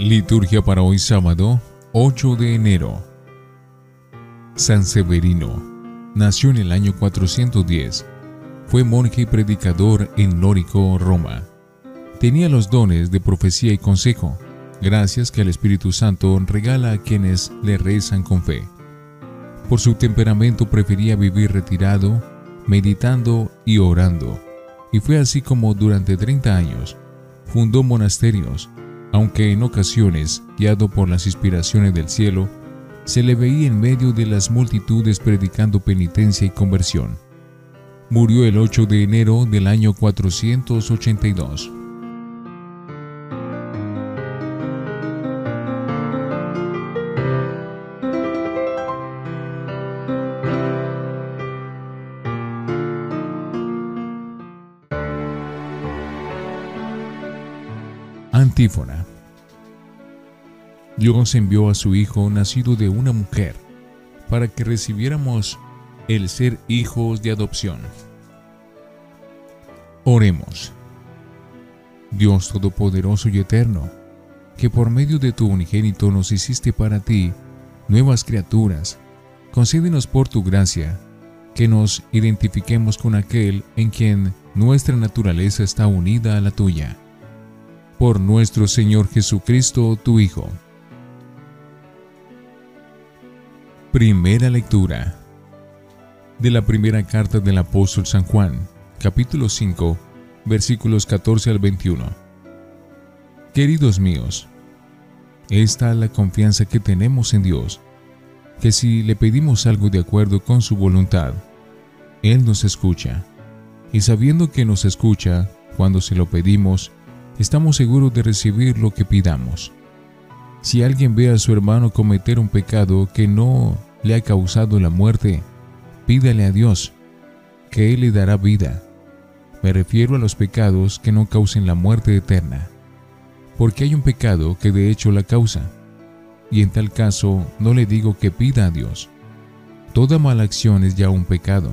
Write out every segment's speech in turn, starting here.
Liturgia para hoy sábado, 8 de enero. San Severino nació en el año 410. Fue monje y predicador en Lórico, Roma. Tenía los dones de profecía y consejo, gracias que el Espíritu Santo regala a quienes le rezan con fe. Por su temperamento prefería vivir retirado, meditando y orando, y fue así como durante 30 años fundó monasterios, aunque en ocasiones, guiado por las inspiraciones del cielo, se le veía en medio de las multitudes predicando penitencia y conversión. Murió el 8 de enero del año 482. Antífona. Dios envió a su Hijo nacido de una mujer para que recibiéramos el ser hijos de adopción. Oremos. Dios Todopoderoso y Eterno, que por medio de tu unigénito nos hiciste para ti nuevas criaturas, concédenos por tu gracia que nos identifiquemos con aquel en quien nuestra naturaleza está unida a la tuya por nuestro Señor Jesucristo, tu Hijo. Primera lectura de la primera carta del apóstol San Juan, capítulo 5, versículos 14 al 21. Queridos míos, esta es la confianza que tenemos en Dios, que si le pedimos algo de acuerdo con su voluntad, Él nos escucha, y sabiendo que nos escucha cuando se lo pedimos, estamos seguros de recibir lo que pidamos. Si alguien ve a su hermano cometer un pecado que no le ha causado la muerte, pídale a Dios, que Él le dará vida. Me refiero a los pecados que no causen la muerte eterna, porque hay un pecado que de hecho la causa, y en tal caso no le digo que pida a Dios. Toda mala acción es ya un pecado,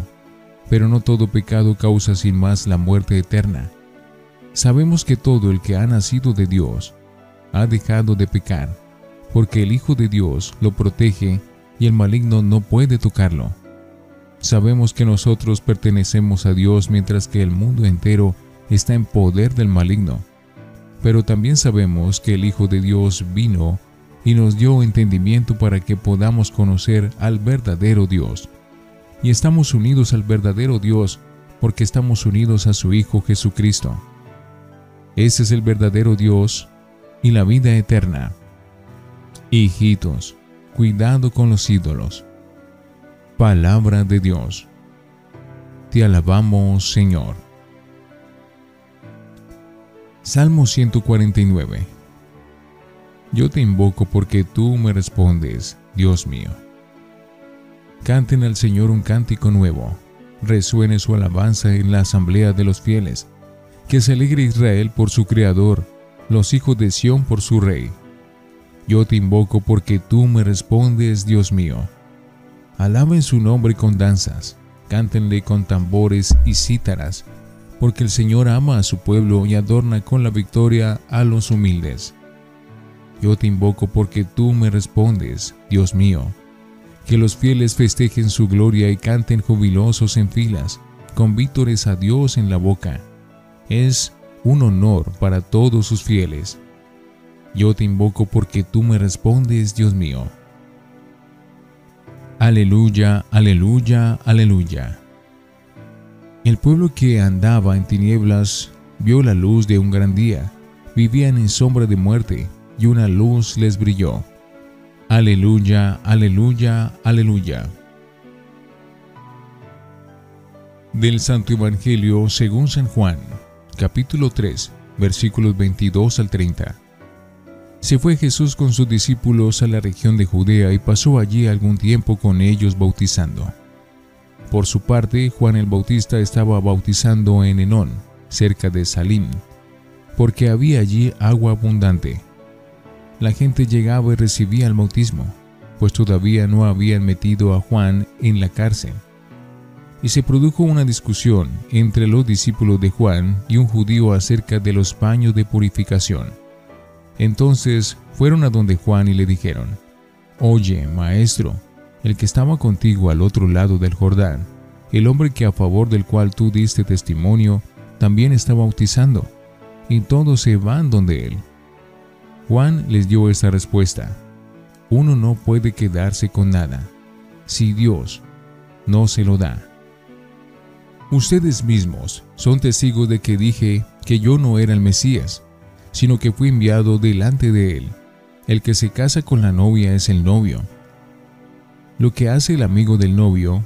pero no todo pecado causa sin más la muerte eterna. Sabemos que todo el que ha nacido de Dios ha dejado de pecar, porque el Hijo de Dios lo protege y el maligno no puede tocarlo. Sabemos que nosotros pertenecemos a Dios mientras que el mundo entero está en poder del maligno. Pero también sabemos que el Hijo de Dios vino y nos dio entendimiento para que podamos conocer al verdadero Dios. Y estamos unidos al verdadero Dios porque estamos unidos a su Hijo Jesucristo. Ese es el verdadero Dios y la vida eterna. Hijitos, cuidado con los ídolos. Palabra de Dios. Te alabamos, Señor. Salmo 149. Yo te invoco porque tú me respondes, Dios mío. Canten al Señor un cántico nuevo. Resuene su alabanza en la asamblea de los fieles que se alegre Israel por su Creador, los hijos de Sión por su Rey. Yo te invoco porque tú me respondes, Dios mío. Alaben su nombre con danzas, cántenle con tambores y cítaras, porque el Señor ama a su pueblo y adorna con la victoria a los humildes. Yo te invoco porque tú me respondes, Dios mío. Que los fieles festejen su gloria y canten jubilosos en filas, con vítores a Dios en la boca es un honor para todos sus fieles. Yo te invoco porque tú me respondes, Dios mío. Aleluya, aleluya, aleluya. El pueblo que andaba en tinieblas vio la luz de un gran día. Vivían en sombra de muerte y una luz les brilló. Aleluya, aleluya, aleluya. Del Santo Evangelio según San Juan capítulo 3, versículos 22 al 30. Se fue Jesús con sus discípulos a la región de Judea y pasó allí algún tiempo con ellos bautizando. Por su parte, Juan el Bautista estaba bautizando en Enón, cerca de Salim, porque había allí agua abundante. La gente llegaba y recibía el bautismo, pues todavía no habían metido a Juan en la cárcel y se produjo una discusión entre los discípulos de Juan y un judío acerca de los baños de purificación. Entonces fueron a donde Juan y le dijeron, Oye, maestro, el que estaba contigo al otro lado del Jordán, el hombre que a favor del cual tú diste testimonio, también está bautizando, y todos se van donde él. Juan les dio esta respuesta, uno no puede quedarse con nada, si Dios no se lo da. Ustedes mismos son testigos de que dije que yo no era el Mesías, sino que fui enviado delante de él. El que se casa con la novia es el novio. Lo que hace el amigo del novio,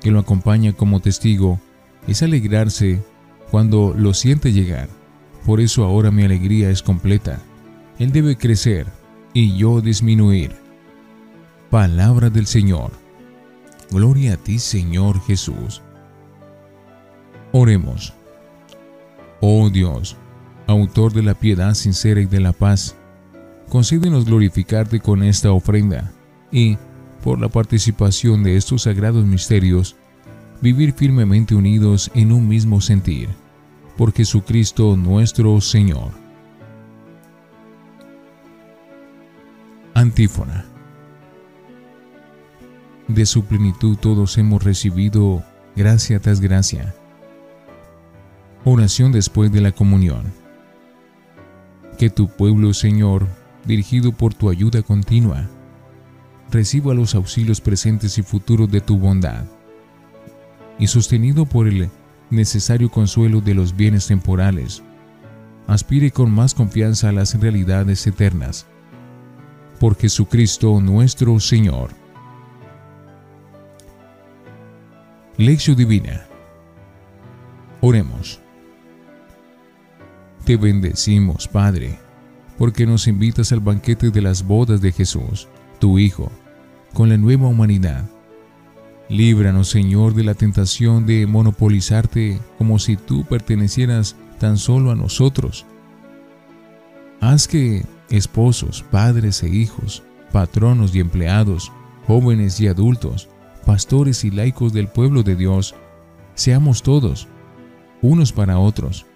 que lo acompaña como testigo, es alegrarse cuando lo siente llegar. Por eso ahora mi alegría es completa. Él debe crecer y yo disminuir. Palabra del Señor. Gloria a ti, Señor Jesús. Oremos. Oh Dios, autor de la piedad sincera y de la paz, concédenos glorificarte con esta ofrenda y, por la participación de estos sagrados misterios, vivir firmemente unidos en un mismo sentir, por Jesucristo nuestro Señor. Antífona. De su plenitud todos hemos recibido gracia tras gracia. Oración después de la comunión. Que tu pueblo, Señor, dirigido por tu ayuda continua, reciba los auxilios presentes y futuros de tu bondad, y sostenido por el necesario consuelo de los bienes temporales, aspire con más confianza a las realidades eternas. Por Jesucristo nuestro Señor. Lección Divina. Oremos. Te bendecimos, Padre, porque nos invitas al banquete de las bodas de Jesús, tu Hijo, con la nueva humanidad. Líbranos, Señor, de la tentación de monopolizarte como si tú pertenecieras tan solo a nosotros. Haz que esposos, padres e hijos, patronos y empleados, jóvenes y adultos, pastores y laicos del pueblo de Dios, seamos todos, unos para otros,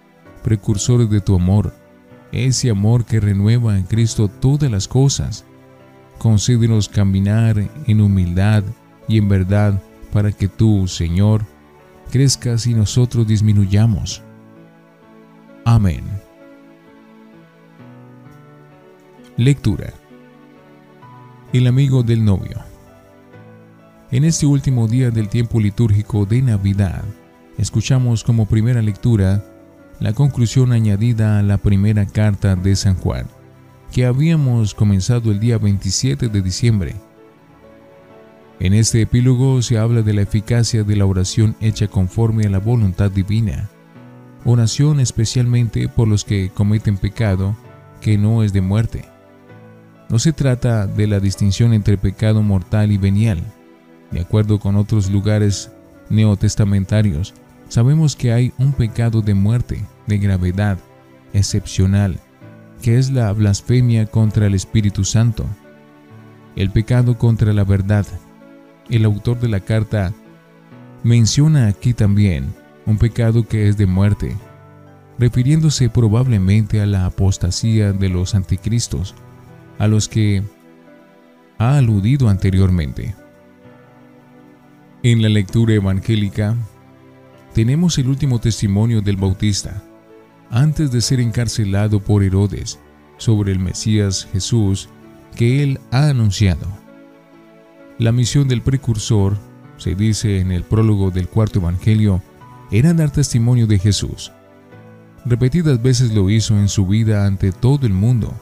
precursores de tu amor, ese amor que renueva en Cristo todas las cosas. Concédenos caminar en humildad y en verdad para que tú, Señor, crezcas y nosotros disminuyamos. Amén. Lectura. El amigo del novio. En este último día del tiempo litúrgico de Navidad, escuchamos como primera lectura la conclusión añadida a la primera carta de San Juan, que habíamos comenzado el día 27 de diciembre. En este epílogo se habla de la eficacia de la oración hecha conforme a la voluntad divina, oración especialmente por los que cometen pecado que no es de muerte. No se trata de la distinción entre pecado mortal y venial, de acuerdo con otros lugares neotestamentarios, sabemos que hay un pecado de muerte, de gravedad, excepcional, que es la blasfemia contra el Espíritu Santo, el pecado contra la verdad. El autor de la carta menciona aquí también un pecado que es de muerte, refiriéndose probablemente a la apostasía de los anticristos, a los que ha aludido anteriormente. En la lectura evangélica tenemos el último testimonio del Bautista, antes de ser encarcelado por Herodes, sobre el Mesías Jesús que él ha anunciado. La misión del precursor, se dice en el prólogo del cuarto Evangelio, era dar testimonio de Jesús. Repetidas veces lo hizo en su vida ante todo el mundo,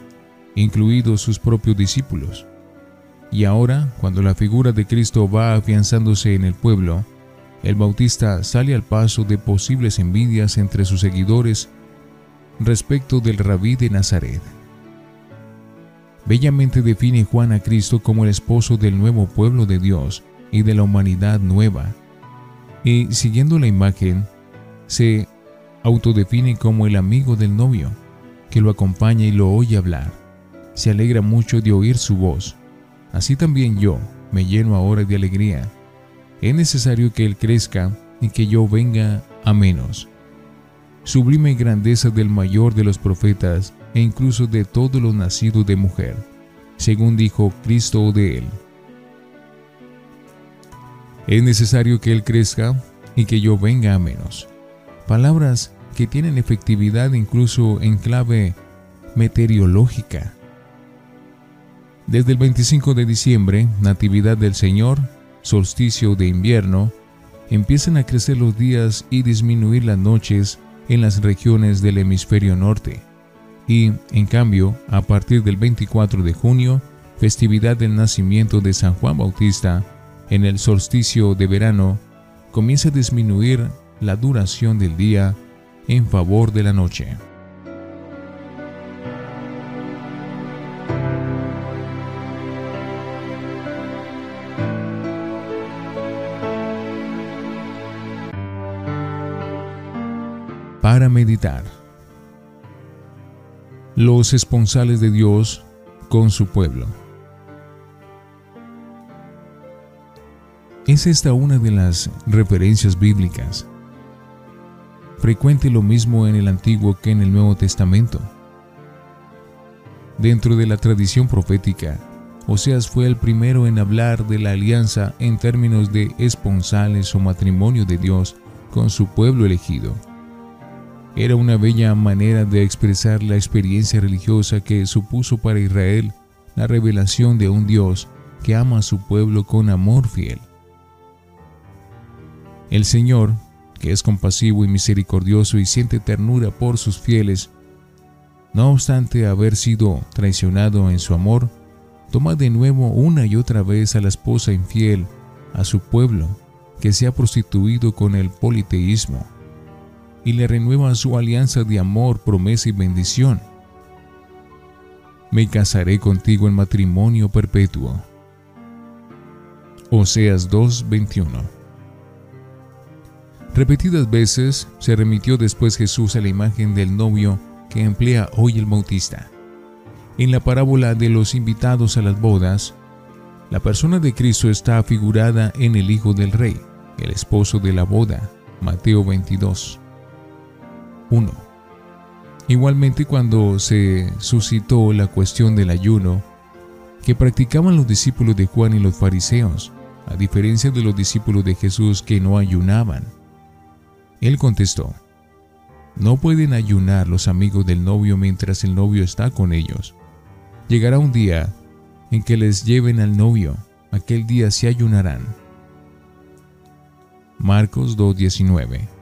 incluidos sus propios discípulos. Y ahora, cuando la figura de Cristo va afianzándose en el pueblo, el Bautista sale al paso de posibles envidias entre sus seguidores respecto del rabí de Nazaret. Bellamente define Juan a Cristo como el esposo del nuevo pueblo de Dios y de la humanidad nueva, y siguiendo la imagen, se autodefine como el amigo del novio, que lo acompaña y lo oye hablar. Se alegra mucho de oír su voz Así también yo me lleno ahora de alegría. Es necesario que Él crezca y que yo venga a menos. Sublime grandeza del mayor de los profetas e incluso de todos los nacidos de mujer, según dijo Cristo de él. Es necesario que Él crezca y que yo venga a menos. Palabras que tienen efectividad incluso en clave meteorológica. Desde el 25 de diciembre, Natividad del Señor, solsticio de invierno, empiezan a crecer los días y disminuir las noches en las regiones del hemisferio norte. Y, en cambio, a partir del 24 de junio, festividad del nacimiento de San Juan Bautista, en el solsticio de verano, comienza a disminuir la duración del día en favor de la noche. Para meditar. Los esponsales de Dios con su pueblo. ¿Es esta una de las referencias bíblicas? Frecuente lo mismo en el Antiguo que en el Nuevo Testamento. Dentro de la tradición profética, Oseas fue el primero en hablar de la alianza en términos de esponsales o matrimonio de Dios con su pueblo elegido. Era una bella manera de expresar la experiencia religiosa que supuso para Israel la revelación de un Dios que ama a su pueblo con amor fiel. El Señor, que es compasivo y misericordioso y siente ternura por sus fieles, no obstante haber sido traicionado en su amor, toma de nuevo una y otra vez a la esposa infiel, a su pueblo, que se ha prostituido con el politeísmo, y le renueva su alianza de amor, promesa y bendición. Me casaré contigo en matrimonio perpetuo. Oseas 2:21 Repetidas veces se remitió después Jesús a la imagen del novio que emplea hoy el Bautista. En la parábola de los invitados a las bodas, la persona de Cristo está figurada en el Hijo del Rey, el esposo de la boda, Mateo 22. 1. Igualmente cuando se suscitó la cuestión del ayuno, que practicaban los discípulos de Juan y los fariseos, a diferencia de los discípulos de Jesús que no ayunaban, él contestó, no pueden ayunar los amigos del novio mientras el novio está con ellos. Llegará un día en que les lleven al novio, aquel día se ayunarán. Marcos 2.19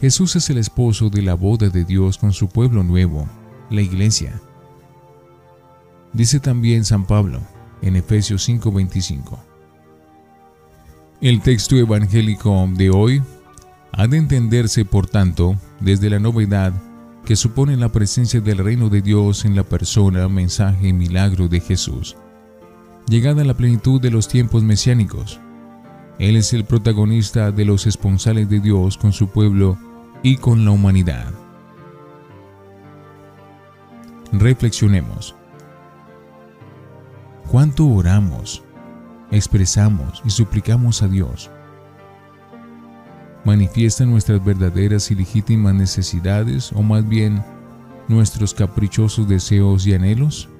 Jesús es el esposo de la boda de Dios con su pueblo nuevo, la iglesia. Dice también San Pablo en Efesios 5:25. El texto evangélico de hoy ha de entenderse, por tanto, desde la novedad que supone la presencia del reino de Dios en la persona, mensaje y milagro de Jesús. Llegada a la plenitud de los tiempos mesiánicos, Él es el protagonista de los esponsales de Dios con su pueblo y con la humanidad. Reflexionemos. ¿Cuánto oramos, expresamos y suplicamos a Dios? manifiestan nuestras verdaderas y legítimas necesidades o más bien nuestros caprichosos deseos y anhelos?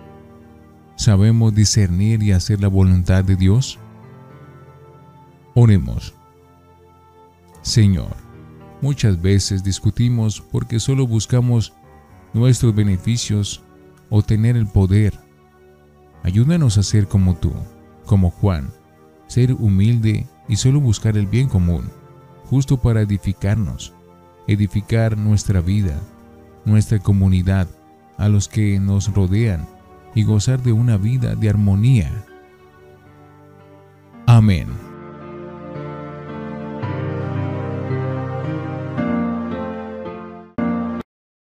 ¿Sabemos discernir y hacer la voluntad de Dios? Oremos. Señor, muchas veces discutimos porque solo buscamos nuestros beneficios o tener el poder. Ayúdanos a ser como tú, como Juan, ser humilde y solo buscar el bien común justo para edificarnos, edificar nuestra vida, nuestra comunidad, a los que nos rodean y gozar de una vida de armonía. Amén.